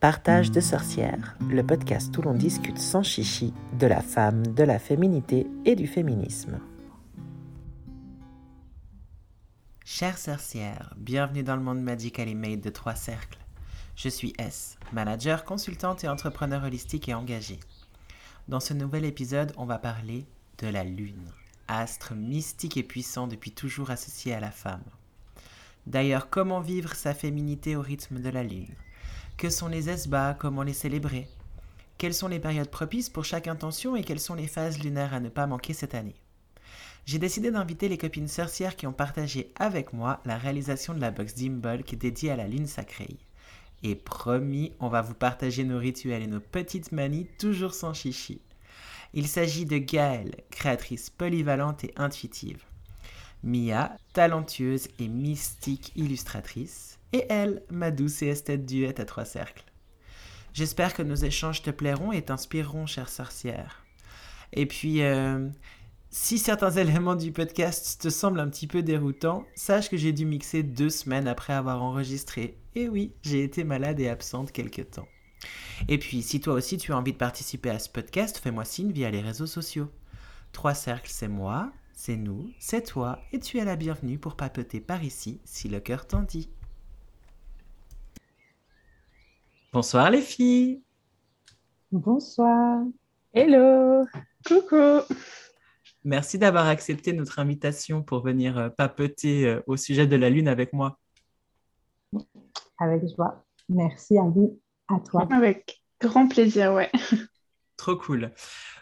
Partage de sorcières, le podcast où l'on discute sans chichi de la femme, de la féminité et du féminisme. Chères sorcières, bienvenue dans le monde magically made de trois cercles. Je suis S, manager, consultante et entrepreneur holistique et engagé. Dans ce nouvel épisode, on va parler de la lune, astre mystique et puissant depuis toujours associé à la femme. D'ailleurs, comment vivre sa féminité au rythme de la lune? Que sont les esbats Comment les célébrer? Quelles sont les périodes propices pour chaque intention et quelles sont les phases lunaires à ne pas manquer cette année? J'ai décidé d'inviter les copines sorcières qui ont partagé avec moi la réalisation de la box d'Imbulk dédiée à la lune sacrée. Et promis, on va vous partager nos rituels et nos petites manies toujours sans chichi. Il s'agit de Gaëlle, créatrice polyvalente et intuitive. Mia, talentueuse et mystique illustratrice, et elle, ma douce et esthète duette à trois cercles. J'espère que nos échanges te plairont et t'inspireront, chère sorcière. Et puis, euh, si certains éléments du podcast te semblent un petit peu déroutants, sache que j'ai dû mixer deux semaines après avoir enregistré. Et oui, j'ai été malade et absente quelque temps. Et puis, si toi aussi tu as envie de participer à ce podcast, fais-moi signe via les réseaux sociaux. Trois cercles, c'est moi, c'est nous, c'est toi, et tu es la bienvenue pour papoter par ici si le cœur t'en dit. Bonsoir les filles. Bonsoir. Hello. Coucou. Merci d'avoir accepté notre invitation pour venir euh, papoter euh, au sujet de la Lune avec moi. Avec joie. Merci à vous, à toi. Avec grand plaisir, ouais. Trop cool.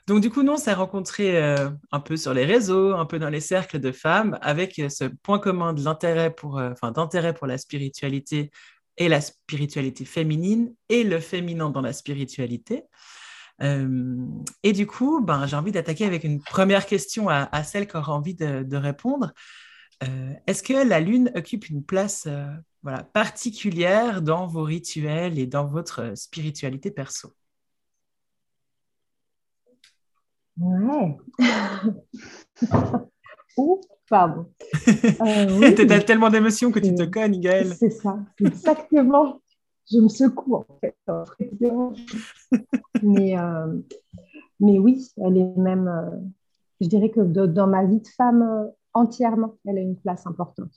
Donc, du coup, nous, on s'est rencontrés euh, un peu sur les réseaux, un peu dans les cercles de femmes, avec ce point commun de l'intérêt pour, euh, enfin, d'intérêt pour la spiritualité et la spiritualité féminine et le féminin dans la spiritualité. et du coup, ben, j'ai envie d'attaquer avec une première question à, celle qui aura envie de, répondre. Est-ce que la Lune occupe une place voilà, particulière dans vos rituels et dans votre spiritualité perso? Ouais. Ou, pardon. Euh, tu as tellement d'émotions que tu te cognes, Gaëlle. C'est ça, exactement. Je me secoue, en fait. mais, euh, mais oui, elle est même, euh, je dirais que dans ma vie de femme, euh, entièrement, elle a une place importante.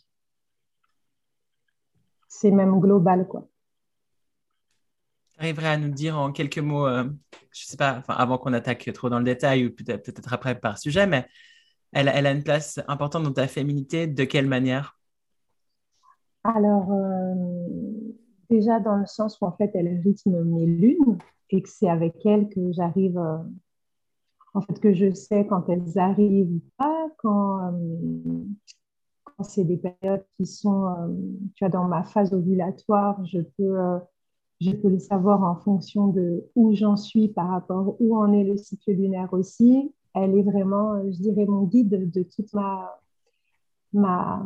C'est même global, quoi arriverais à nous dire en quelques mots, je je sais pas, avant qu'on attaque trop dans le détail ou peut-être peut après par sujet, mais elle, a une place importante dans ta féminité. De quelle manière? Alors, euh, déjà dans le sens où en fait elle rythme mes lunes et que c'est avec elle que j'arrive, euh, en fait que je sais quand elles arrivent ou pas, quand, quand c'est des périodes qui sont, tu vois, dans ma phase ovulatoire, je peux je peux le savoir en fonction de où j'en suis par rapport où en est le cycle lunaire aussi. Elle est vraiment, je dirais, mon guide de, toute ma, ma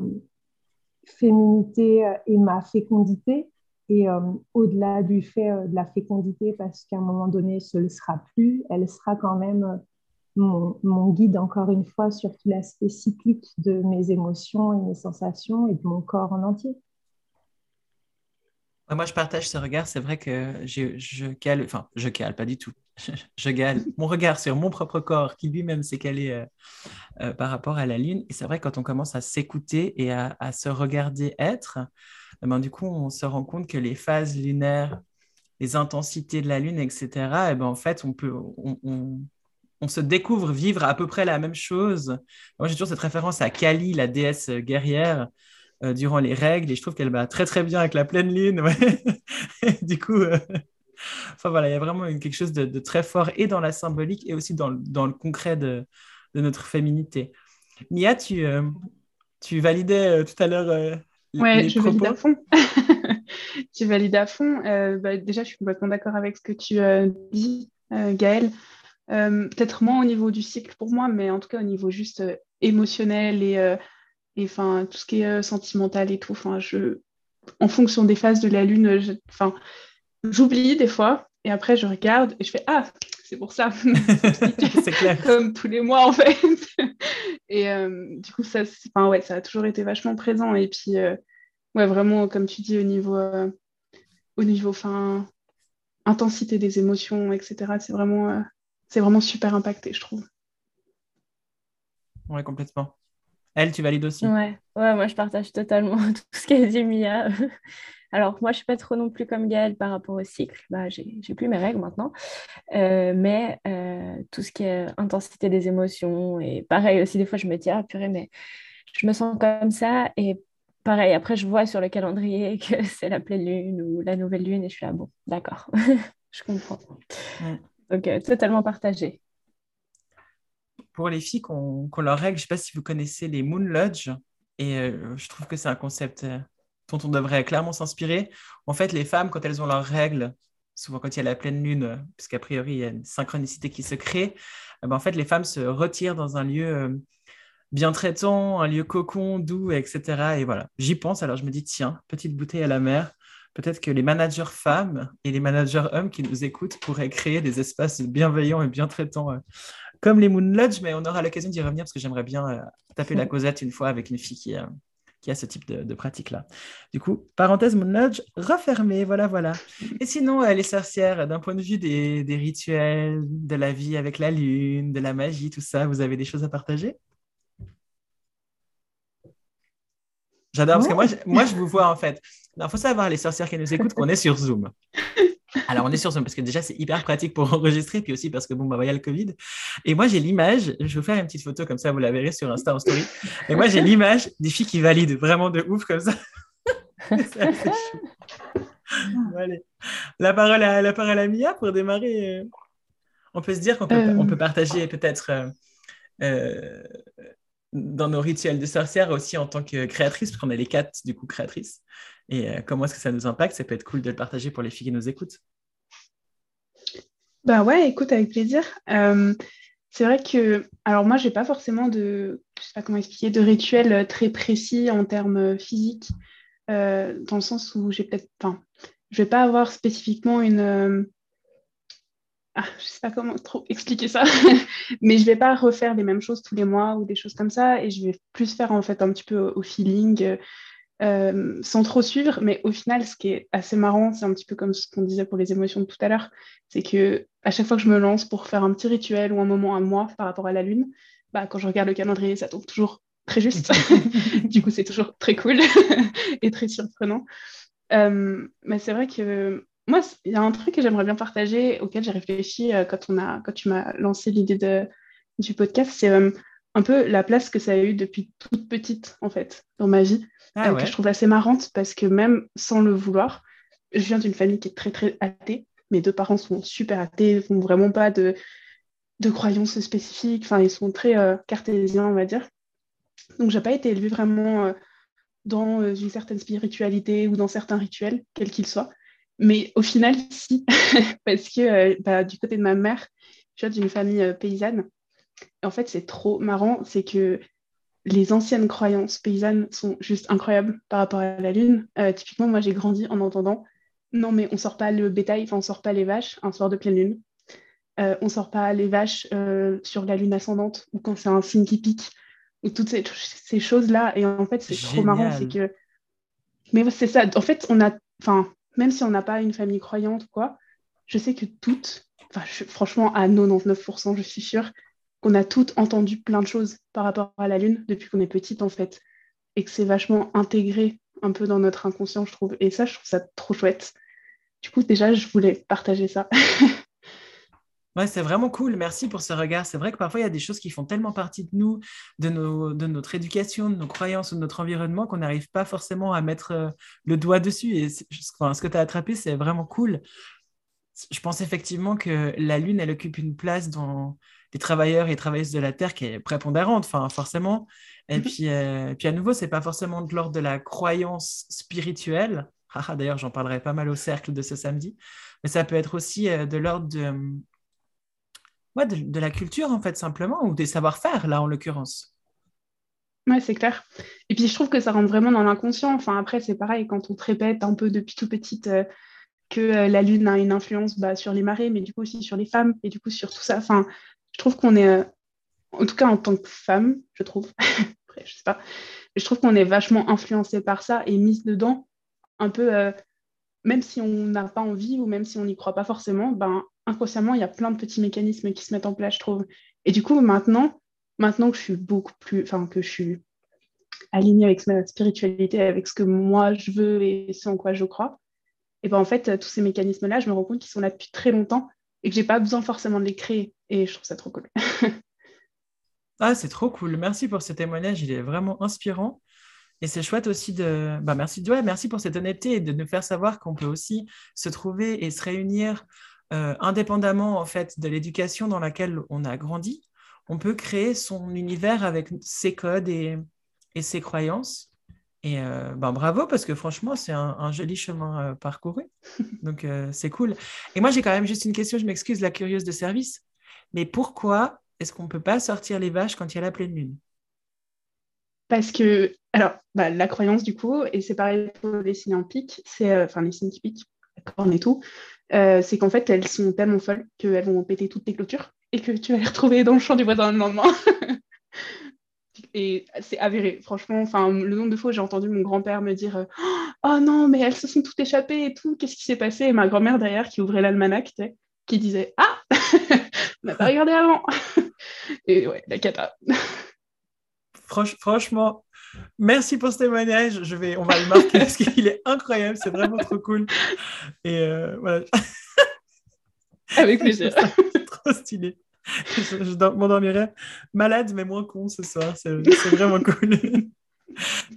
féminité et ma fécondité. Et euh, au-delà du fait euh, de la fécondité, parce qu'à un moment donné, ce ne sera plus, elle sera quand même euh, mon, mon, guide, encore une fois, sur tout l'aspect cyclique de mes émotions et mes sensations et de mon corps en entier. Moi, je partage ce regard. C'est vrai que je, je cale, enfin, je cale, pas du tout. je cale mon regard sur mon propre corps qui lui-même s'est calé euh, euh, par rapport à la Lune. Et c'est vrai, quand on commence à s'écouter et à, se regarder être, eh ben, du coup, on se rend compte que les phases lunaires, les intensités de la Lune, etc., eh ben, en fait, on peut. On, on, se découvre vivre à peu près la même chose. Moi, j'ai toujours cette référence à Kali, la déesse guerrière, euh, durant les règles et je trouve qu'elle va très très bien avec la pleine lune. du coup, enfin voilà, il y a vraiment quelque chose de, très fort et dans la symbolique et aussi dans, le concret de, notre féminité. Mia, tu, euh, tu validais tout à l'heure. Ouais, je valide à fond. tu valides à fond. Bah, déjà, je suis complètement d'accord avec ce que tu dis, Gaëlle. Peut-être moins au niveau du cycle pour moi, mais en tout cas au niveau juste émotionnel et et enfin tout ce qui est euh, sentimental et tout enfin je en fonction des phases de la lune enfin j'oublie des fois et après je regarde et je fais ah c'est pour ça c'est clair comme tous les mois en fait et euh, du coup ça enfin ouais ça a toujours été vachement présent et puis euh, ouais vraiment comme tu dis au niveau au niveau enfin intensité des émotions, etc. C'est vraiment, c'est vraiment super impacté, je trouve. Ouais, complètement. Elle, tu valides aussi Ouais, ouais moi je partage totalement tout ce qu'a dit Mia. Alors, moi, je ne suis pas trop non plus comme Gaëlle par rapport au cycle. Bah, j'ai plus mes règles maintenant. Euh, mais euh, tout ce qui est intensité des émotions, et pareil aussi, des fois, je me dis, ah purée, mais je me sens comme ça. Et pareil, après, je vois sur le calendrier que c'est la pleine lune ou la nouvelle lune, et je suis là, bon, d'accord, je comprends. Donc, euh, totalement partagé. Pour les filles qu'on leur règle, je ne sais pas si vous connaissez les Moon Lodge, et je trouve que c'est un concept dont on devrait clairement s'inspirer. En fait, les femmes, quand elles ont leurs règles, souvent quand il y a la pleine lune, puisqu'a priori, il y a une synchronicité qui se crée, eh ben, en fait, les femmes se retirent dans un lieu euh, bien traitant, un lieu cocon, doux, etc. Et voilà, j'y pense, alors je me dis, tiens, petite bouteille à la mer, peut-être que les managers femmes et les managers hommes qui nous écoutent pourraient créer des espaces bienveillants et bien traitants. Euh, comme les Moon Lodge, mais on aura l'occasion d'y revenir parce que j'aimerais bien euh, taper la causette une fois avec une fille qui, qui a ce type de, pratique-là. Du coup, parenthèse Moon Lodge refermée, voilà, voilà. Et sinon, euh, les sorcières, d'un point de vue des, rituels, de la vie avec la lune, de la magie, tout ça, vous avez des choses à partager? J'adore, parce que moi, moi, je vous vois en fait. Il faut savoir, les sorcières qui nous écoutent, qu'on est sur Zoom. Alors, on est sur Zoom parce que déjà, c'est hyper pratique pour enregistrer, puis aussi parce que bon, bah, il y a le Covid. Et moi, j'ai l'image, je vais vous faire une petite photo comme ça, vous la verrez sur Insta en story. Et moi, j'ai l'image des filles qui valident vraiment de ouf comme ça. La parole à, la parole à Mia pour démarrer. Euh. On peut se dire qu'on peut, on peut euh. partager peut-être euh, dans nos rituels de sorcière aussi en tant que créatrice, parce qu'on est les quatre du coup créatrices. Et euh, comment est-ce que ça nous impacte? Ça peut être cool de le partager pour les filles qui nous écoutent. Bah ouais, écoute, avec plaisir. Euh, c'est vrai que, alors moi, j'ai pas forcément de, je sais pas comment expliquer, de rituel très précis en termes physiques, euh, dans le sens où j'ai peut-être, enfin, je vais pas avoir spécifiquement une, ah, je sais pas comment trop expliquer ça, mais je vais pas refaire les mêmes choses tous les mois ou des choses comme ça, et je vais plus faire en fait un petit peu au feeling, euh, sans trop suivre. Mais au final, ce qui est assez marrant, c'est un petit peu comme ce qu'on disait pour les émotions de tout à l'heure, c'est que à chaque fois que je me lance pour faire un petit rituel ou un moment à moi par rapport à la lune, bah, quand je regarde le calendrier, ça tombe toujours très juste. du coup, c'est toujours très cool et très surprenant. Euh, mais c'est vrai que moi, il y a un truc que j'aimerais bien partager, auquel j'ai réfléchi euh, quand, on a, quand tu m'as lancé l'idée du podcast, c'est un peu la place que ça a eu depuis toute petite, en fait, dans ma vie. Ah euh, que je trouve assez marrante parce que même sans le vouloir, je viens d'une famille qui est très très athée. Mes deux parents sont super athées, n'ont vraiment pas de, de croyances spécifiques. Enfin, ils sont très euh, cartésiens, on va dire. Donc, j'ai pas été élevée vraiment euh, dans une certaine spiritualité ou dans certains rituels, quels qu'ils soient. Mais au final, si, parce que bah, du côté de ma mère, je viens d'une famille paysanne. Et en fait, c'est trop marrant, c'est que les anciennes croyances paysannes sont juste incroyables par rapport à la lune. Euh, typiquement, moi, j'ai grandi en entendant non, mais on sort pas le bétail, enfin, on sort pas les vaches un soir de pleine lune. Euh, on sort pas les vaches euh, sur la lune ascendante ou quand c'est un signe qui pique ou toutes ces, choses-là. Et en fait, c'est trop marrant, c'est que. Mais c'est ça. En fait, on a. Enfin, même si on n'a pas une famille croyante quoi, je sais que toutes, franchement, à 99%, je suis sûre, qu'on a toutes entendu plein de choses par rapport à la Lune depuis qu'on est petite en fait, et que c'est vachement intégré un peu dans notre inconscient, je trouve. Et ça, je trouve ça trop chouette. Du coup, déjà, je voulais partager ça. Ouais, c'est vraiment cool. Merci pour ce regard. C'est vrai que parfois, il y a des choses qui font tellement partie de nous, de, nos, de notre éducation, de nos croyances ou de notre environnement qu'on n'arrive pas forcément à mettre euh, le doigt dessus. Et ce que tu as attrapé, c'est vraiment cool. Je pense effectivement que la Lune, elle occupe une place dans, des travailleurs et travailleuses de la Terre qui est prépondérante, enfin, forcément. Et puis, euh, puis à nouveau, c'est pas forcément de l'ordre de la croyance spirituelle. D'ailleurs, j'en parlerai pas mal au cercle de ce samedi. Mais ça peut être aussi euh, de l'ordre de, de, la culture, en fait, simplement, ou des savoir-faire, là, en l'occurrence. Ouais, c'est clair. Et puis, je trouve que ça rentre vraiment dans l'inconscient. Enfin, après, c'est pareil, quand on te répète un peu depuis tout petite euh, que la Lune a une influence bah, sur les marées, mais du coup aussi sur les femmes, et du coup sur tout ça. Enfin, je trouve qu'on est, euh, en tout cas en tant que femme, je trouve, après, je sais pas, je trouve qu'on est vachement influencé par ça et mise dedans, un peu, euh, même si on n'a pas envie ou même si on n'y croit pas forcément, ben, inconsciemment, il y a plein de petits mécanismes qui se mettent en place, je trouve. Et du coup, maintenant, maintenant que je suis beaucoup plus, enfin, que je suis alignée avec ma spiritualité, avec ce que moi je veux et ce en quoi je crois, et ben en fait, tous ces mécanismes-là, je me rends compte qu'ils sont là depuis très longtemps et que j'ai pas besoin forcément de les créer. Et je trouve ça trop cool. ah, c'est trop cool. Merci pour ce témoignage. Il est vraiment inspirant. Et c'est chouette aussi de. Bah, merci, ouais, merci pour cette honnêteté et de nous faire savoir qu'on peut aussi se trouver et se réunir euh, indépendamment en fait de l'éducation dans laquelle on a grandi. On peut créer son univers avec ses codes et, et ses croyances. Et euh, ben, bravo parce que franchement, c'est un, joli chemin euh, parcouru. Donc c'est cool. Et moi, j'ai quand même juste une question, je m'excuse, la curieuse de service. Mais pourquoi est-ce qu'on ne peut pas sortir les vaches quand il y a la pleine lune? Parce que, alors, bah, la croyance du coup, et c'est pareil pour les signes en pic, c'est, enfin les signes qui piquent, la corne et tout, euh, c'est qu'en fait, elles sont tellement folles qu'elles vont péter toutes tes clôtures et que tu vas les retrouver dans le champ du voisin le lendemain. et c'est avéré, franchement, enfin, le nombre de fois j'ai entendu mon grand-père me dire euh, Oh non, mais elles se sont toutes échappées et tout, qu'est-ce qui s'est passé? Et ma grand-mère derrière qui ouvrait l'almanach, qui disait Ah! On n'a pas regardé avant. Et ouais, la cata. Franchement, merci pour ce témoignage. Je vais, on va le marquer parce qu'il est incroyable. C'est vraiment trop cool. Et euh, voilà. Avec plaisir. C'est trop stylé. Je, m'endormirai malade, mais moins con ce soir. C'est vraiment cool.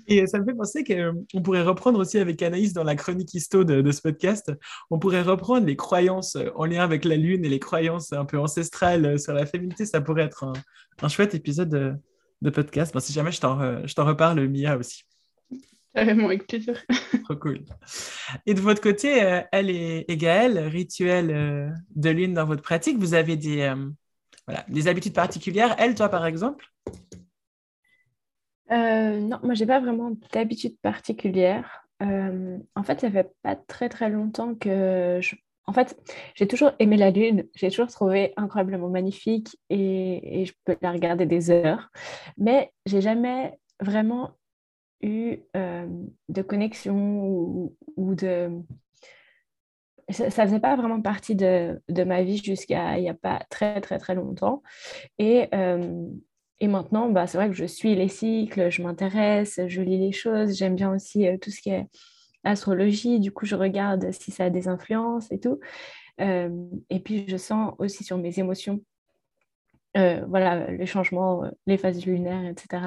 Et ça me fait penser qu'on pourrait reprendre aussi avec Anaïs dans la chronique histo de, ce podcast, on pourrait reprendre les croyances en lien avec la Lune et les croyances un peu ancestrales sur la féminité. Ça pourrait être un, un chouette épisode de podcast. si jamais je t'en, reparle, Mia aussi. Carrément, avec plaisir. Trop cool. Et de votre côté, euh, elle et, Gaëlle, rituel euh, de lune dans votre pratique, vous avez des, euh, voilà, des habitudes particulières. Elle, toi, par exemple? Non, moi, j'ai pas vraiment d'habitude particulière. en fait, ça fait pas très très longtemps que je en fait, j'ai toujours aimé la Lune, j'ai toujours trouvé incroyablement magnifique et, je peux la regarder des heures, mais j'ai jamais vraiment eu euh, de connexion ou, de... Ça, ne faisait pas vraiment partie de, ma vie jusqu'à il n'y a pas très très très longtemps. Et, euh, et maintenant, bah, c'est vrai que je suis les cycles, je m'intéresse, je lis les choses, j'aime bien aussi euh, tout ce qui est astrologie, du coup, je regarde si ça a des influences et tout. Euh, et puis, je sens aussi sur mes émotions, euh, voilà, les changements, euh, les phases lunaires, etc.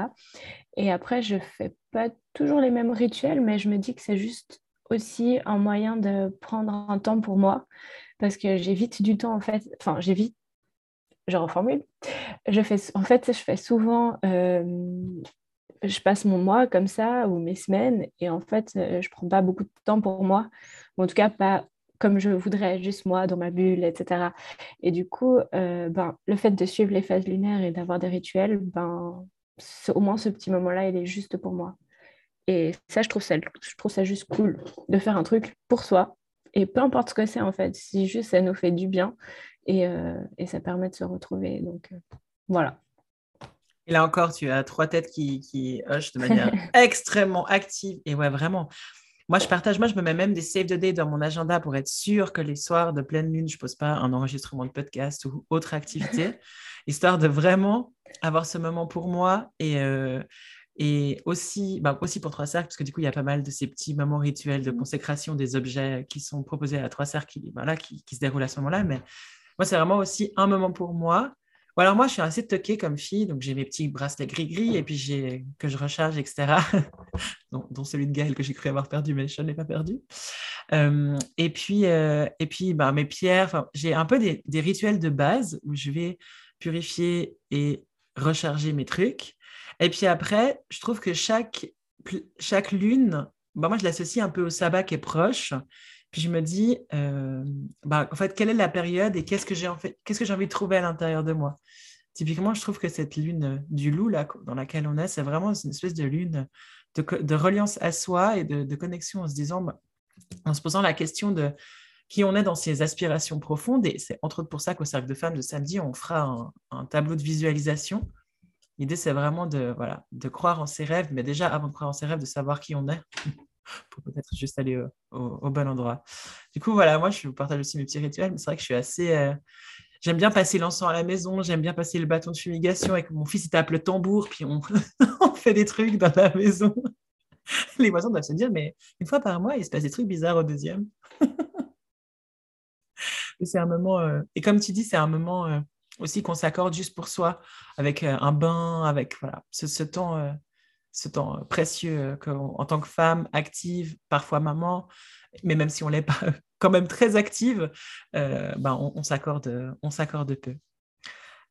Et après, je fais pas toujours les mêmes rituels, mais je me dis que c'est juste aussi un moyen de prendre un temps pour moi, parce que j'évite du temps, en fait, enfin, j'évite je reformule. Je fais, en fait, je fais souvent je passe mon mois comme ça ou mes semaines et en fait, euh, je prends pas beaucoup de temps pour moi, ou en tout cas pas comme je voudrais, juste moi dans ma bulle, etc. Et du coup, euh, ben, le fait de suivre les phases lunaires et d'avoir des rituels, ben, au moins ce petit moment-là, il est juste pour moi. Et ça, je trouve ça, je trouve ça juste cool de faire un truc pour soi. Et peu importe ce que c'est en fait, si juste ça nous fait du bien et, euh, et ça permet de se retrouver. Donc voilà. Et là encore, tu as trois têtes qui, qui hochent de manière extrêmement active. Et ouais, vraiment. Moi, je partage, moi, je me mets même des save the day dans mon agenda pour être sûr que les soirs de pleine lune, je ne pose pas un enregistrement de podcast ou autre activité, histoire de vraiment avoir ce moment pour moi et, euh, et aussi, bah, aussi pour Trois Cercles, parce que du coup, il y a pas mal de ces petits moments rituels de mmh. consécration des objets qui sont proposés à Trois Cercles qui, voilà, qui, qui se déroulent à ce moment-là. Mais moi, c'est vraiment aussi un moment pour moi alors moi, je suis assez toquée comme fille, donc j'ai mes petits bracelets gris-gris et puis que je recharge, etc. dont, celui de Gaël que j'ai cru avoir perdu, mais je ne l'ai pas perdu. Euh, et puis, euh, et puis bah, mes pierres, j'ai un peu des, rituels de base où je vais purifier et recharger mes trucs. Et puis après, je trouve que chaque, lune, bah, moi, je l'associe un peu au sabbat qui est proche. Puis je me dis, euh, bah, en fait, quelle est la période et qu'est-ce que j'ai en fait, qu'est-ce que j'ai envie de trouver à l'intérieur de moi? Typiquement, je trouve que cette lune du loup dans laquelle on est, c'est vraiment une espèce de lune de, reliance à soi et de, connexion en se disant, bah, en se posant la question de qui on est dans ses aspirations profondes. Et c'est entre autres pour ça qu'au Cercle de Femmes de samedi, on fera un, un tableau de visualisation. L'idée, c'est vraiment de, voilà, de croire en ses rêves, mais déjà, avant de croire en ses rêves, de savoir qui on est. pour peut-être juste aller au, bon endroit. Du coup, voilà, moi, je vous partage aussi mes petits rituels, mais c'est vrai que je suis assez. Euh, j'aime bien passer l'encens à la maison, j'aime bien passer le bâton de fumigation avec mon fils, il tape le tambour, puis on, fait des trucs dans la maison. Les voisins doivent se dire, mais une fois par mois, il se passe des trucs bizarres au deuxième. c'est un moment, euh, et comme tu dis, c'est un moment euh, aussi qu'on s'accorde juste pour soi, avec un bain, avec voilà, ce temps ce temps précieux en tant que femme active, parfois maman, mais même si on n'est pas quand même très active, euh, ben on, s'accorde, on s'accorde peu.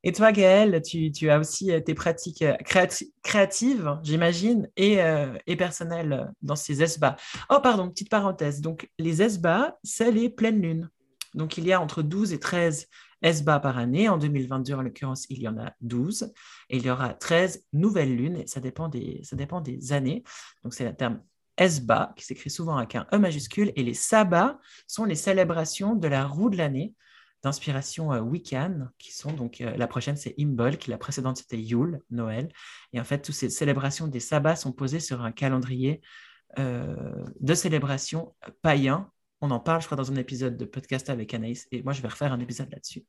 Et toi, Gaëlle, tu, tu, as aussi tes pratiques créatives, j'imagine, et, euh, et, personnelles dans ces ESBA. Oh, pardon, petite parenthèse. Donc, les ESBA, c'est les pleines lunes. Donc, il y a entre 12 et 13 ESBA par année. En 2022, en l'occurrence, il y en a 12. Et il y aura 13 nouvelles lunes. Et ça dépend des, ça dépend des années. Donc, c'est le terme ESBA, qui s'écrit souvent avec un E majuscule. Et les sabbats sont les célébrations de la roue de l'année d'inspiration euh, Wiccan, qui sont donc, euh, la prochaine c'est Imbolc, la précédente c'était Yule, Noël. Et en fait, toutes ces célébrations des sabbats sont posées sur un calendrier euh, de célébrations païens on en parle, je crois, dans un épisode de podcast avec Anaïs, et moi, je vais refaire un épisode là-dessus.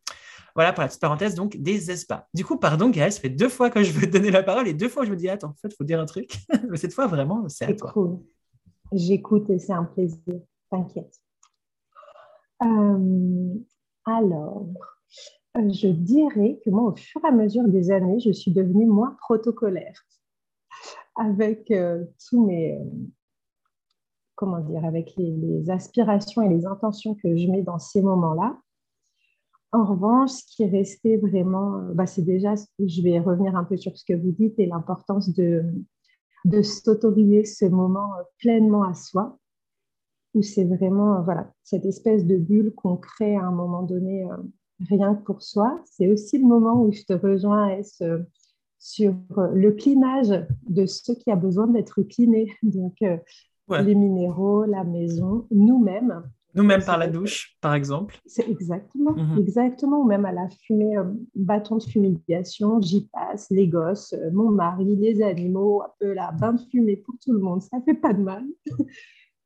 Voilà pour la petite parenthèse, donc, des ESPA. Du coup, pardon, Gaëlle, ça fait deux fois que je veux te donner la parole, et deux fois, je me dis, attends, en fait, il faut dire un truc. Mais cette fois, vraiment, c'est à toi. Cool. J'écoute et c'est un plaisir. T'inquiète. Euh, alors, je dirais que moi, au fur et à mesure des années, je suis devenue moins protocolaire avec euh, tous mes, comment dire, avec les, aspirations et les intentions que je mets dans ces moments-là. En revanche, ce qui est resté vraiment, euh, bah, c'est déjà, je vais revenir un peu sur ce que vous dites et l'importance de, de s'autoriser ce moment euh, pleinement à soi, où c'est vraiment euh, voilà, cette espèce de bulle qu'on crée à un moment donné rien que pour soi. C'est aussi le moment où je te rejoins sur le clinage de ce qui a besoin d'être cliné. Donc, les minéraux, la maison, nous-mêmes. Nous-mêmes par la douche, par exemple. C'est exactement, mhm. exactement, ou même à la fumée, euh, bâton de fumigation, j'y passe, les gosses, euh, mon mari, les animaux, un peu là, bain de fumée pour tout le monde, ça fait pas de mal.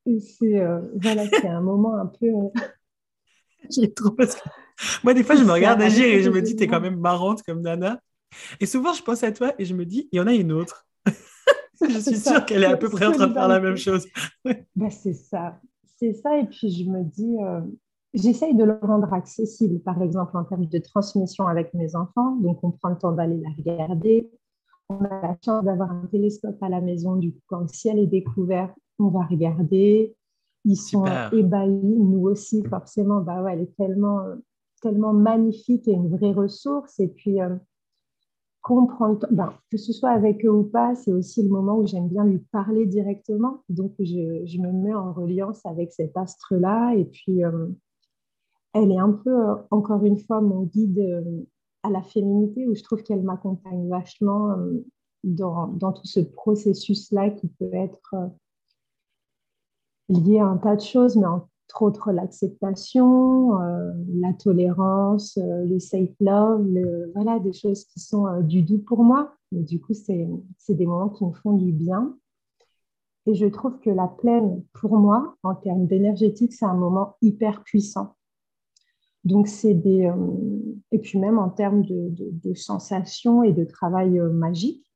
Et c'est euh, voilà, c'est un moment un peu. trop Moi, des fois, je me regarde agir et je me dis, t'es quand même marrante comme Nana. Et souvent, je pense à toi et je me dis, il y en a une autre. Je suis sûre qu'elle est à peu près en train de faire la même chose. Ben, c'est ça. C'est ça. Et puis, je me dis, euh, j'essaye de le rendre accessible, par exemple, en termes de transmission avec mes enfants. Donc, on prend le temps d'aller la regarder. On a la chance d'avoir un télescope à la maison. Du coup, quand le ciel est découvert, on va regarder. Ils sont ébahis. Nous aussi, forcément. Bah ouais, elle est tellement, tellement magnifique et une vraie ressource. Et puis, euh, comprendre, ben, que ce soit avec eux ou pas, c'est aussi le moment où j'aime bien lui parler directement. Donc, je, je, me mets en reliance avec cet astre-là. Et puis, euh, elle est un peu, euh, encore une fois, mon guide euh, à la féminité, où je trouve qu'elle m'accompagne vachement dans, dans, tout ce processus-là qui peut être lié à un tas de choses, mais en autres l'acceptation, euh, la tolérance, euh, le safe love, voilà, des choses qui sont euh, du doux pour moi. Mais du coup, c'est des moments qui me font du bien. Et je trouve que la pleine, pour moi, en termes d'énergétique, c'est un moment hyper puissant. Donc, c'est des. et puis, même en termes de sensations et de travail magique,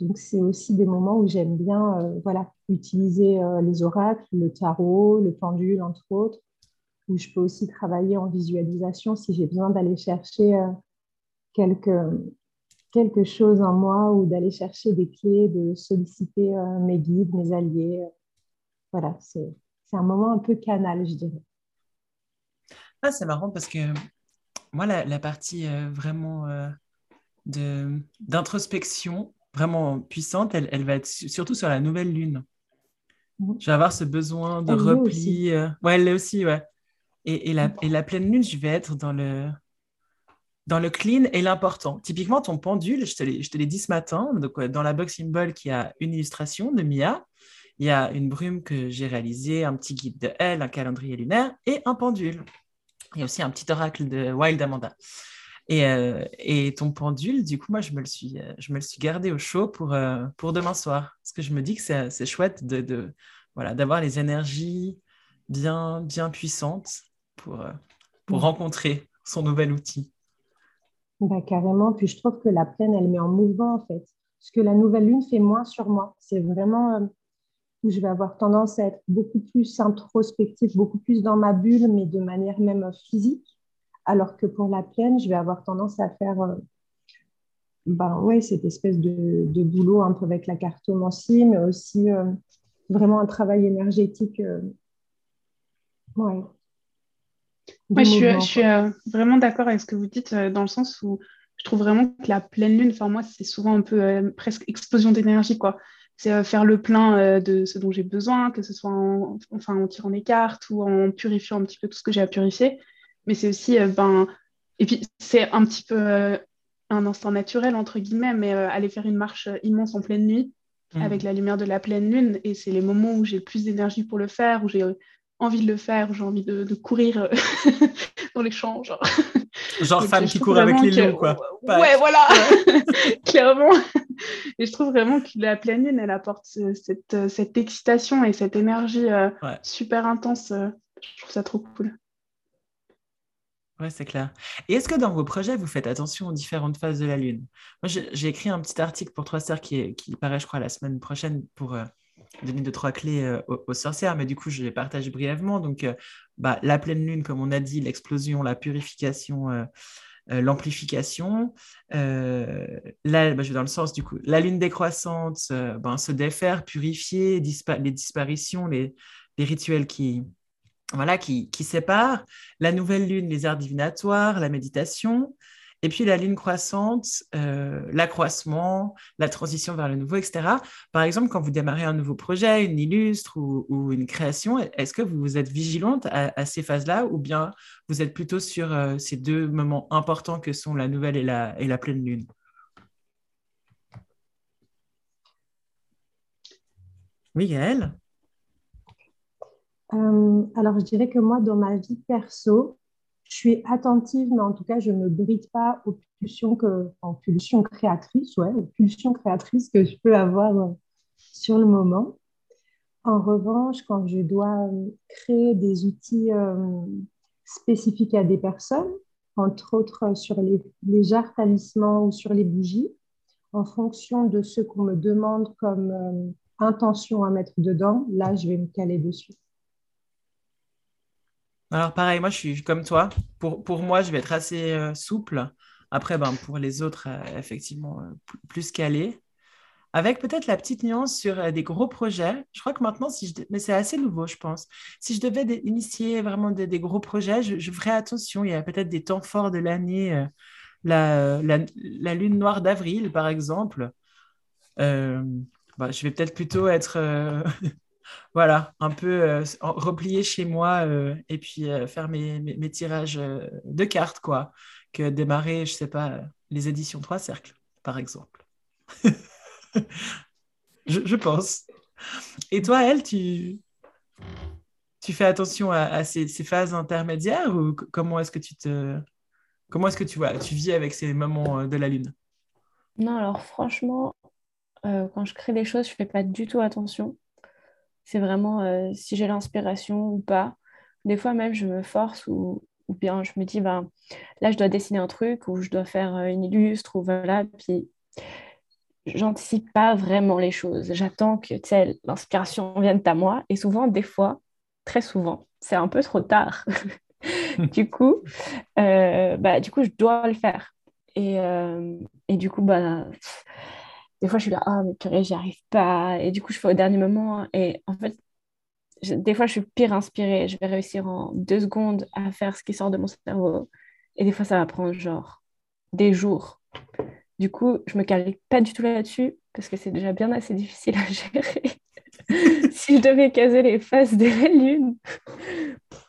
donc, c'est aussi des moments où j'aime bien euh, voilà, utiliser euh, les oracles, le tarot, le pendule, entre autres, où je peux aussi travailler en visualisation si j'ai besoin d'aller chercher euh, quelque, quelque chose en moi ou d'aller chercher des clés, de solliciter mes guides, mes alliés. Voilà, c'est un moment un peu canal, je dirais. Ah, c'est marrant parce que moi, la, la partie vraiment d'introspection, vraiment puissante, elle, elle va être surtout sur la nouvelle lune. Mhm. Je vais avoir ce besoin de repli. Euh, ouais, elle l'est aussi, ouais. Et, et, la, et, la, pleine lune, je vais être dans le, dans le clean et l'important. Typiquement, ton pendule, je te l'ai dit ce matin, donc, dans la box symbol qui a une illustration de Mia, il y a une brume que j'ai réalisée, un petit guide de elle, un calendrier lunaire et un pendule. Il y a aussi un petit oracle de Wild Amanda. Et, euh, et, ton pendule, du coup, moi, je me le suis, euh, je me le suis gardé au chaud pour, euh, pour demain soir. Parce que je me dis que c'est chouette de, voilà, d'avoir les énergies bien, bien puissantes pour, pour rencontrer son nouvel outil. Bah, carrément. Puis je trouve que la pleine, elle met en mouvement en fait. Ce que la nouvelle lune fait moins sur moi. C'est vraiment où je vais avoir tendance à être beaucoup plus introspectif, beaucoup plus dans ma bulle, mais de manière même physique. Alors que pour la pleine, je vais avoir tendance à faire euh, ben, ouais, cette espèce de, de, boulot un peu avec la cartomancie, mais aussi euh, vraiment un travail énergétique. ouais. Moi, je suis, je suis vraiment d'accord avec ce que vous dites, dans le sens où je trouve vraiment que la pleine lune, enfin moi, c'est souvent un peu euh, presque explosion d'énergie, quoi. C'est euh, faire le plein euh, de ce dont j'ai besoin, que ce soit en, enfin, en tirant mes cartes ou en purifiant un petit peu tout ce que j'ai à purifier. Mais c'est aussi, ben, et puis c'est un petit peu un instant naturel, entre guillemets, mais aller faire une marche immense en pleine nuit mmh. avec la lumière de la pleine lune. Et c'est les moments où j'ai le plus d'énergie pour le faire, où j'ai envie de le faire, où j'ai envie de, de courir dans les champs. Genre, genre femme qui court avec les loups, quoi. Ouais, voilà, clairement. Et je trouve vraiment que la pleine lune, elle apporte cette, cette excitation et cette énergie euh, super intense. Euh, je trouve ça trop cool. Ouais, c'est clair. Et est-ce que dans vos projets, vous faites attention aux différentes phases de la Lune? Moi, j'ai écrit un petit article pour Trois Sœurs qui, paraît, je crois, la semaine prochaine pour, euh, donner deux, trois clés euh, aux, sorcières, mais du coup, je les partage brièvement. Donc, euh, bah, la pleine lune, comme on a dit, l'explosion, la purification, l'amplification. là, bah, je vais dans le sens, du coup, la lune décroissante, ben, se défaire, purifier, les disparitions, les, rituels qui, voilà, qui, séparent. La nouvelle lune, les arts divinatoires, la méditation. Et puis la ligne croissante, euh, l'accroissement, la transition vers le nouveau, etc. Par exemple, quand vous démarrez un nouveau projet, une illustre ou, une création, est-ce que vous êtes vigilante à, ces phases-là ou bien vous êtes plutôt sur euh, ces deux moments importants que sont la nouvelle et la, et la pleine lune? Miguel euh, Alors, je dirais que moi, dans ma vie perso, je suis attentive, mais en tout cas, je ne bride pas aux pulsions, créatrices, aux pulsions créatrices que je peux avoir euh, sur le moment. En revanche, quand je dois euh, créer des outils spécifiques à des personnes, entre autres sur les, les jarres talismans ou sur les bougies, en fonction de ce qu'on me demande comme intention à mettre dedans, là, je vais me caler dessus. Alors pareil, moi je suis comme toi. Pour, pour moi, je vais être assez euh, souple. Après, ben, pour les autres, euh, effectivement, euh, plus calé. Avec peut-être la petite nuance sur des gros projets. Je crois que maintenant, si je... mais c'est assez nouveau, je pense. Si je devais initier vraiment des, gros projets, je, je, ferais attention. Il y a peut-être des temps forts de l'année. La, la, la, lune noire d'avril, par exemple. Bah, je vais peut-être plutôt être voilà, un peu euh, replier chez moi euh, et puis euh, faire mes, mes, tirages de cartes, quoi, que démarrer, je sais pas, les éditions Trois Cercles, par exemple. je, pense. Et toi, elle, tu, tu fais attention à, ces, ces, phases intermédiaires ou comment est-ce que tu te... Comment est-ce que tu vois, tu vis avec ces moments de la lune? Non, alors franchement, quand je crée des choses, je fais pas du tout attention. C'est vraiment euh, si j'ai l'inspiration ou pas. Des fois même, je me force ou, bien je me dis, ben, là, je dois dessiner un truc ou je dois faire euh, une illustre ou voilà. Puis, j'anticipe pas vraiment les choses. J'attends que l'inspiration vienne à moi. Et souvent, des fois, très souvent, c'est un peu trop tard. du coup, euh, bah, du coup, je dois le faire. Et, et du coup, bah, des fois, je suis là, ah, mais purée, j'y arrive pas. Et du coup, je fais au dernier moment. Et en fait, des fois, je suis pire inspirée. Je vais réussir en deux secondes à faire ce qui sort de mon cerveau. Et des fois, ça va prendre genre des jours. Du coup, je me cale pas du tout là-dessus parce que c'est déjà bien assez difficile à gérer. si je devais caser les faces de la lune,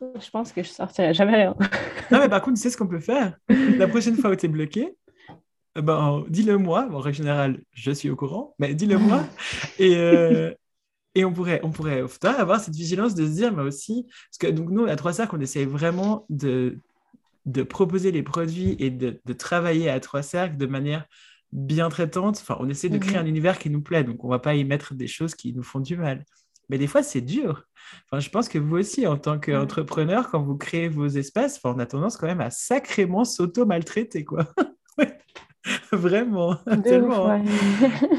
je pense que je sortirais jamais rien. non, mais par contre, tu sais ce qu'on peut faire? La prochaine fois où tu es bloqué, ben, dis-le moi. en général, je suis au courant, mais dis-le moi. et, euh, et on pourrait, on pourrait avoir cette vigilance de se dire, mais aussi, parce que donc, nous, à Trois Cercles, on essaye vraiment de, de proposer les produits et de, de travailler à Trois Cercles de manière bien traitante. Enfin, on essaie de créer mhm. un univers qui nous plaît, donc on ne va pas y mettre des choses qui nous font du mal. Mais des fois, c'est dur. Enfin, je pense que vous aussi, en tant qu'entrepreneur, quand vous créez vos espaces, on a tendance quand même à sacrément s'auto-maltraiter, quoi. Vraiment, tellement.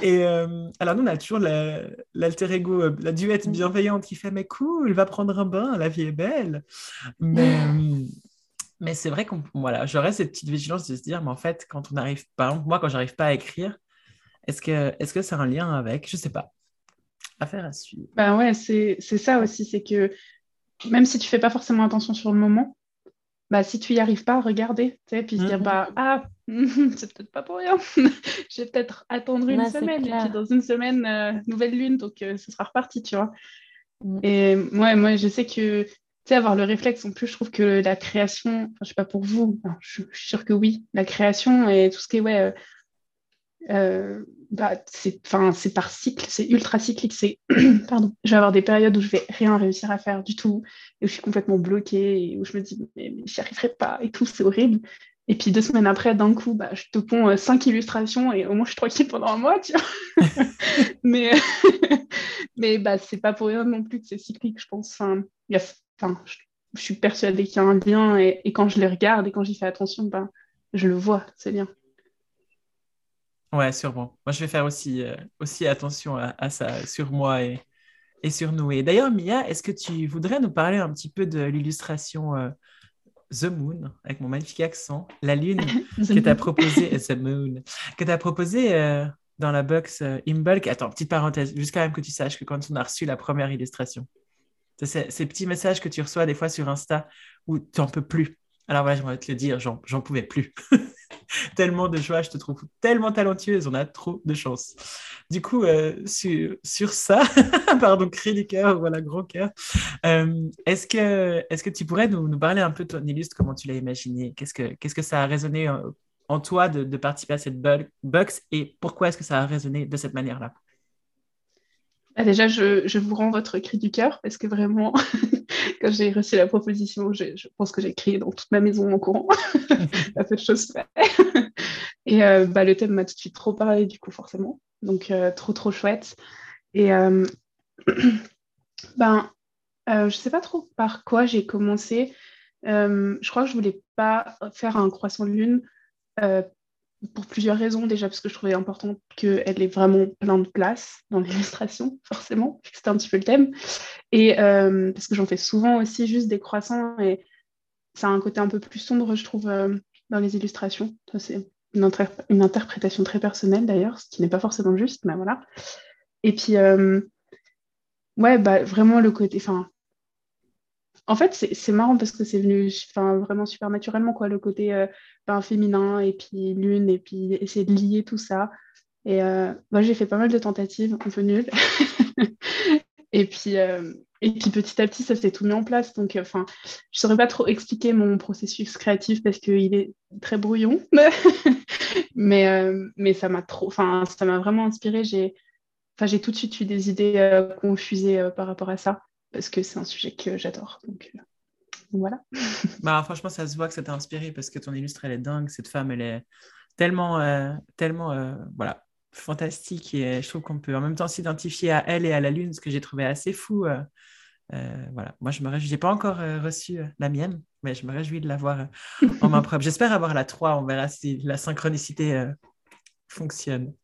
Et euh, alors, nous, on a toujours l'alter ego, euh, la duette mm. bienveillante qui fait Mais cool, va prendre un bain, la vie est belle. Mais, euh, mais c'est vrai qu'on voilà, j'aurais cette petite vigilance de se dire Mais en fait, quand on arrive, par exemple, moi, quand j'arrive pas à écrire, est-ce que est-ce que c'est un lien avec? Je sais pas. Affaire à suivre. Ben ouais, c'est ça aussi, c'est que même si tu fais pas forcément attention sur le moment, bah, si tu y arrives pas, regarder, tu sais, puis se dire, mm-hmm. bah, ah, c'est peut-être pas pour rien. je vais peut-être attendre une semaine, et puis dans une semaine, euh, nouvelle lune, donc euh, ce sera reparti, tu vois. Mm. Et moi, moi, je sais que, tu sais, avoir le réflexe, en plus, je trouve que la création, enfin, je sais pas pour vous, je, suis sûre que oui, la création et tout ce qui est, ouais, euh, bah, c'est par cycle, c'est ultra cyclique. C'est, pardon, je vais avoir des périodes où je vais rien réussir à faire du tout, et où je suis complètement bloquée, et où je me dis, mais, mais j'y arriverai pas, et tout, c'est horrible. Et puis deux semaines après, d'un coup, bah, je te ponds euh, cinq illustrations et au moins je suis tranquille pendant un mois, tu vois. mais mais bah, c'est pas pour rien non plus que c'est cyclique, je pense. Enfin, enfin, je, suis persuadée qu'il y a un lien et, et, quand je les regarde et quand j'y fais attention, bah, je le vois, c'est bien. Ouais, sûrement. Moi, je vais faire aussi, euh, aussi attention à, ça sur moi et, et sur nous. Et d'ailleurs, Mia, est-ce que tu voudrais nous parler un petit peu de l'illustration euh, The Moon, avec mon magnifique accent, la lune que tu as proposée, The Moon, que tu as proposé euh, dans la box Imbulk. Attends, petite parenthèse, juste quand même que tu saches que quand on a reçu la première illustration, ces petits messages que tu reçois des fois sur Insta où tu n'en peux plus. Alors voilà, j'aimerais te le dire, j'en pouvais plus. tellement de joie, je te trouve tellement talentueuse, on a trop de chance. Du coup, euh, sur, sur, ça, pardon, cri du cœur, voilà, gros cœur, euh, est-ce que, est que tu pourrais nous, nous, parler un peu de ton illustre, comment tu l'as imaginé? Qu'est-ce que, qu'est-ce que ça a résonné en, toi de, de, participer à cette box et pourquoi est-ce que ça a résonné de cette manière-là? Ah, déjà, je, je, vous rends votre cri du cœur parce que vraiment, quand j'ai reçu la proposition, je, je pense que j'ai crié dans toute ma maison en courant. la de choses Et euh, bah, le thème m'a tout de suite trop parlé, du coup, forcément. Donc, euh, trop, trop chouette. Et euh, ben, je ne sais pas trop par quoi j'ai commencé. je crois que je ne voulais pas faire un croissant de lune pour plusieurs raisons. Déjà, parce que je trouvais important qu'elle ait vraiment plein de place dans l'illustration, forcément, c'était un petit peu le thème. Et euh, parce que j'en fais souvent aussi juste des croissants et ça a un côté un peu plus sombre, je trouve, euh, dans les illustrations. C'est une, une, interprétation très personnelle d'ailleurs, ce qui n'est pas forcément juste, mais voilà. Et puis, euh, ouais, bah, vraiment le côté. Enfin, en fait, c'est marrant parce que c'est venu vraiment super naturellement, quoi, le côté euh, ben, féminin et puis lune et puis essayer de lier tout ça. Et euh, moi, j'ai fait pas mal de tentatives, un peu nulles. et, puis, euh, et puis petit à petit, ça s'est tout mis en place. Donc, enfin, je ne saurais pas trop expliquer mon processus créatif parce qu'il est très brouillon. mais, mais ça m'a trop, ça m'a vraiment inspiré. J'ai j'ai tout de suite eu des idées confusées par rapport à ça parce que c'est un sujet que j'adore. Donc, euh, voilà. bah, franchement, ça se voit que ça t'a inspiré parce que ton illustre, elle est dingue. Cette femme, elle est tellement, euh, tellement euh, voilà, fantastique et je trouve qu'on peut en même temps s'identifier à elle et à la lune, ce que j'ai trouvé assez fou. voilà, moi je me réjouis. J'ai pas encore reçu la mienne, mais je me réjouis de l'avoir en main propre. J'espère avoir la 3, on verra si la synchronicité fonctionne.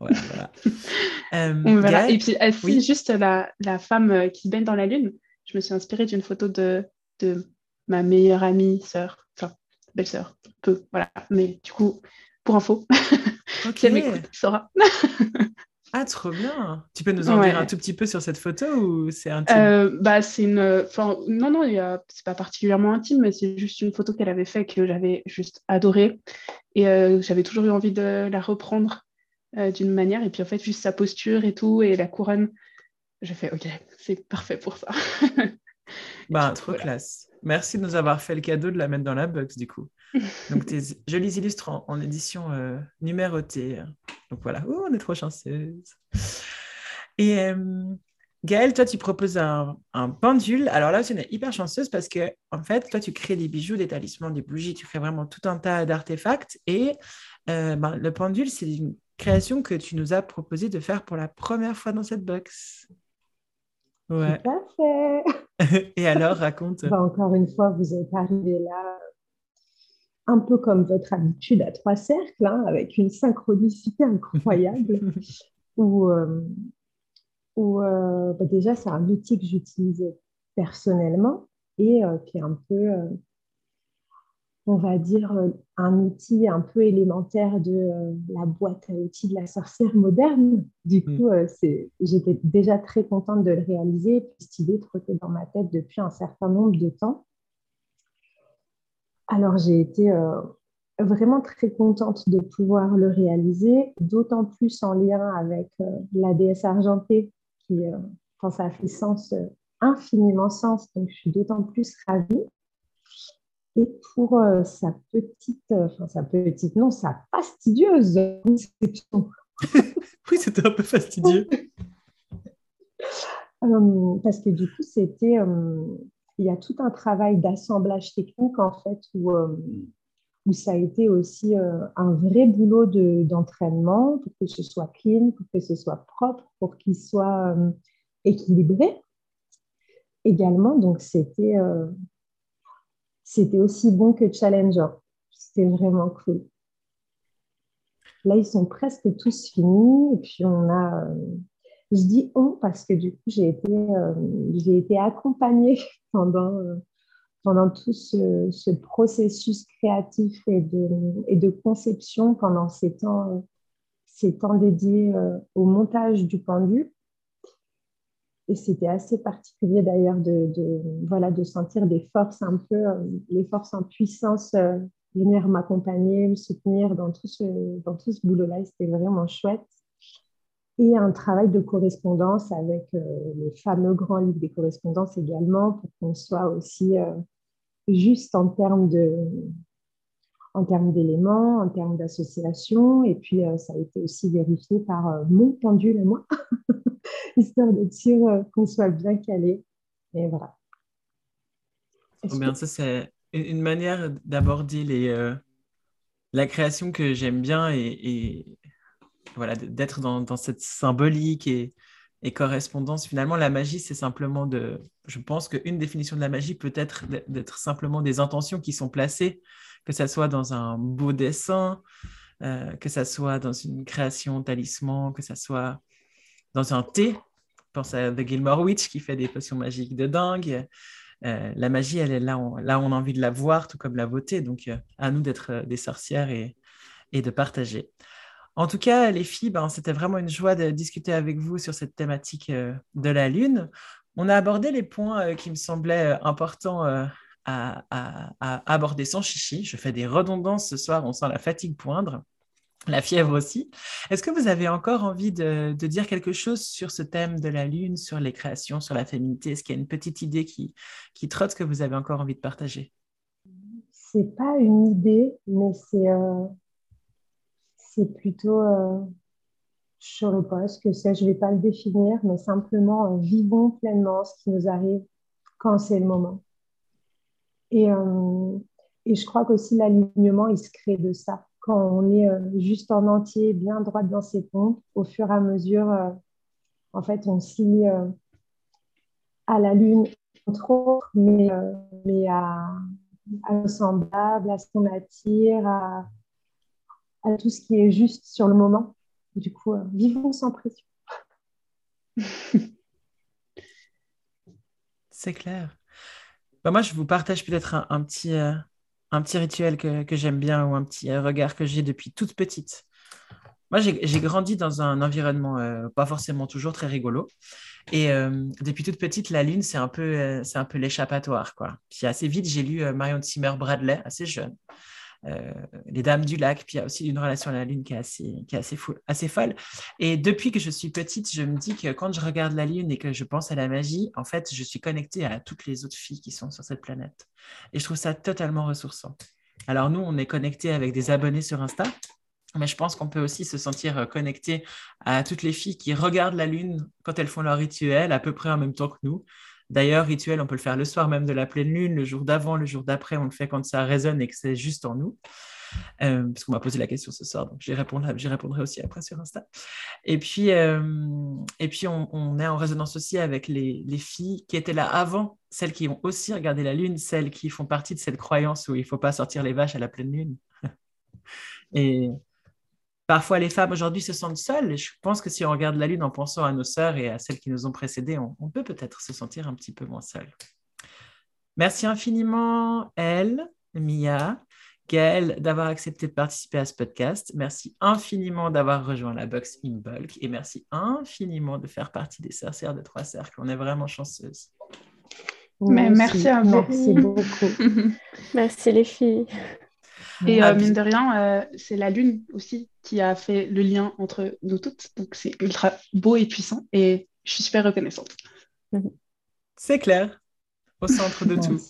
Euh, Et puis, oui. juste la, la, femme euh, qui baigne dans la lune, je me suis inspirée d'une photo de, de ma meilleure amie, sœur, enfin, belle-sœur, peu, voilà. Mais du coup, pour info, si elle m'écoute, saura. Ah, trop bien. Tu peux nous en dire un tout petit peu sur cette photo ou c'est intime? Euh, bah, c'est une... Enfin, non, non, a... c'est pas particulièrement intime, mais c'est juste une photo qu'elle avait faite que j'avais juste adorée. Et j'avais toujours eu envie de la reprendre euh, d'une manière. Et puis en fait, juste sa posture et tout, et la couronne, j'ai fait OK, c'est parfait pour ça. bah, trop classe. Merci de nous avoir fait le cadeau de la mettre dans la box du coup. Donc tes jolis illustres en, édition euh, numérotée. Donc voilà, oh, on est trop chanceuse. Et euh, Gaëlle, toi, tu proposes un, un, pendule. Alors là, tu es hyper chanceuse parce que, en fait, toi, tu crées des bijoux, des talismans, des bougies, tu crées vraiment tout un tas d'artefacts. Et ben, le pendule, c'est une création que tu nous as proposé de faire pour la première fois dans cette box. Ouais. Tout à fait. Et alors, raconte. Bah, encore une fois, vous êtes arrivé là un peu comme votre habitude à trois cercles, hein, avec une synchronicité incroyable, où, euh, où euh, bah, déjà c'est un outil que j'utilise personnellement et euh, qui est un peu, on va dire, un outil un peu élémentaire de la boîte à outils de la sorcière moderne. Du mm. coup, j'étais déjà très contente de le réaliser, puis cette idée trottait dans ma tête depuis un certain nombre de temps. Alors, j'ai été euh, vraiment très contente de pouvoir le réaliser, d'autant plus en lien avec euh, la déesse argentée, qui, quand euh, ça a fait sens, infiniment sens, donc je suis d'autant plus ravie. Et pour sa petite, enfin sa petite, non, sa fastidieuse conception. oui, c'était un peu fastidieux. parce que du coup, c'était il y a tout un travail d'assemblage technique en fait où, euh, où ça a été aussi euh, un vrai boulot d'entraînement pour que ce soit clean, pour que ce soit propre, pour qu'il soit euh, équilibré. Également, donc c'était c'était aussi bon que challengeant. C'était vraiment cool. Là, ils sont presque tous finis et puis on a je dis on parce que du coup, j'ai été, euh, été accompagnée pendant, euh, pendant tout ce, ce, processus créatif et de, et de conception pendant ces temps, ces temps dédiés euh, au montage du pendu. Et c'était assez particulier d'ailleurs de, voilà, de sentir des forces un peu, les forces en puissance venir m'accompagner, me soutenir dans tout ce, dans tout ce boulot-là. C'était vraiment chouette et un travail de correspondance avec euh, les fameux grands livres des correspondances également pour qu'on soit aussi euh, juste en termes de en termes d'éléments, en termes d'association, et puis euh, ça a été aussi vérifié par mon pendule et moi, histoire d'être sûr qu'on soit bien calé. Et voilà. Bien, ça c'est une manière d'aborder les, la création que j'aime bien et, voilà, d'être dans, cette symbolique et, correspondance. Finalement, la magie, c'est simplement de. Je pense qu'une définition de la magie peut être d'être simplement des intentions qui sont placées, que ça soit dans un beau dessin, euh, que ça soit dans une création talisman, que ça soit dans un thé. pense à The Gilmore Witch qui fait des potions magiques de dingue. Euh, la magie, elle est là, on, là on a envie de la voir, tout comme la beauté. Donc, euh, à nous d'être des sorcières et, et de partager. En tout cas, les filles, ben, c'était vraiment une joie de discuter avec vous sur cette thématique euh, de la Lune. On a abordé les points euh, qui me semblaient euh, importants à, aborder sans chichi. Je fais des redondances ce soir, on sent la fatigue poindre, la fièvre aussi. Est-ce que vous avez encore envie de, dire quelque chose sur ce thème de la Lune, sur les créations, sur la féminité? Est-ce qu'il y a une petite idée qui, qui trotte que vous avez encore envie de partager? C'est pas une idée, mais c'est c'est plutôt, euh, je ne saurais pas ce que c'est, je ne vais pas le définir, mais simplement euh, vivons pleinement ce qui nous arrive quand c'est le moment. Et, euh, et je crois qu'aussi l'alignement, il se crée de ça. Quand on est juste en entier, bien droit dans ses pompes, au fur et à mesure, en fait, on s'y à la lune, entre autres, mais, mais à, à l'ensemble, à ce qu'on attire, à, à tout ce qui est juste sur le moment. Du coup, euh, vivons sans pression. C'est clair. Bah, moi, je vous partage peut-être un, petit, euh, un petit rituel que, j'aime bien ou un petit euh, regard que j'ai depuis toute petite. Moi, j'ai grandi dans un environnement pas forcément toujours très rigolo. Et depuis toute petite, la lune, c'est un peu, peu l'échappatoire. Puis assez vite, j'ai lu Marion Zimmer Bradley, assez jeune. Euh, les Dames du Lac, puis il y a aussi une relation à la Lune qui est assez, qui est assez, fou, assez folle. Et depuis que je suis petite, je me dis que quand je regarde la Lune et que je pense à la magie, en fait, je suis connectée à toutes les autres filles qui sont sur cette planète. Et je trouve ça totalement ressourçant. Alors nous, on est connectés avec des abonnés sur Insta, mais je pense qu'on peut aussi se sentir connecté à toutes les filles qui regardent la Lune quand elles font leur rituel à peu près en même temps que nous. D'ailleurs, rituel, on peut le faire le soir même de la pleine lune, le jour d'avant, le jour d'après, on le fait quand ça résonne et que c'est juste en nous. Euh, parce qu'on m'a posé la question ce soir, donc j'y répondrai, aussi après sur Insta. Et puis, euh, on, est en résonance aussi avec les, les, filles qui étaient là avant, celles qui ont aussi regardé la lune, celles qui font partie de cette croyance où il ne faut pas sortir les vaches à la pleine lune. Parfois, les femmes aujourd'hui se sentent seules. je pense que si on regarde la Lune en pensant à nos sœurs et à celles qui nous ont précédées, on, peut peut-être se sentir un petit peu moins seul. Merci infiniment, Elle, Mia, Gaëlle, d'avoir accepté de participer à ce podcast. Merci infiniment d'avoir rejoint la box in bulk et merci infiniment de faire partie des sorcières de Trois Cercles. On est vraiment chanceuses. merci à vous. Merci beaucoup. merci les filles. Et euh, mine de rien, euh, c'est la Lune aussi qui a fait le lien entre nous toutes. Donc c'est ultra beau et puissant. Et je suis super reconnaissante. C'est clair. Au centre de tout.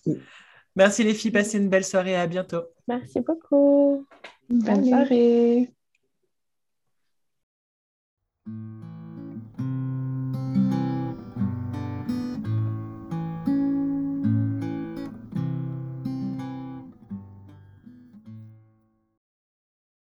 Merci les filles. Passez une belle soirée. À bientôt. Merci beaucoup. Bonne soirée.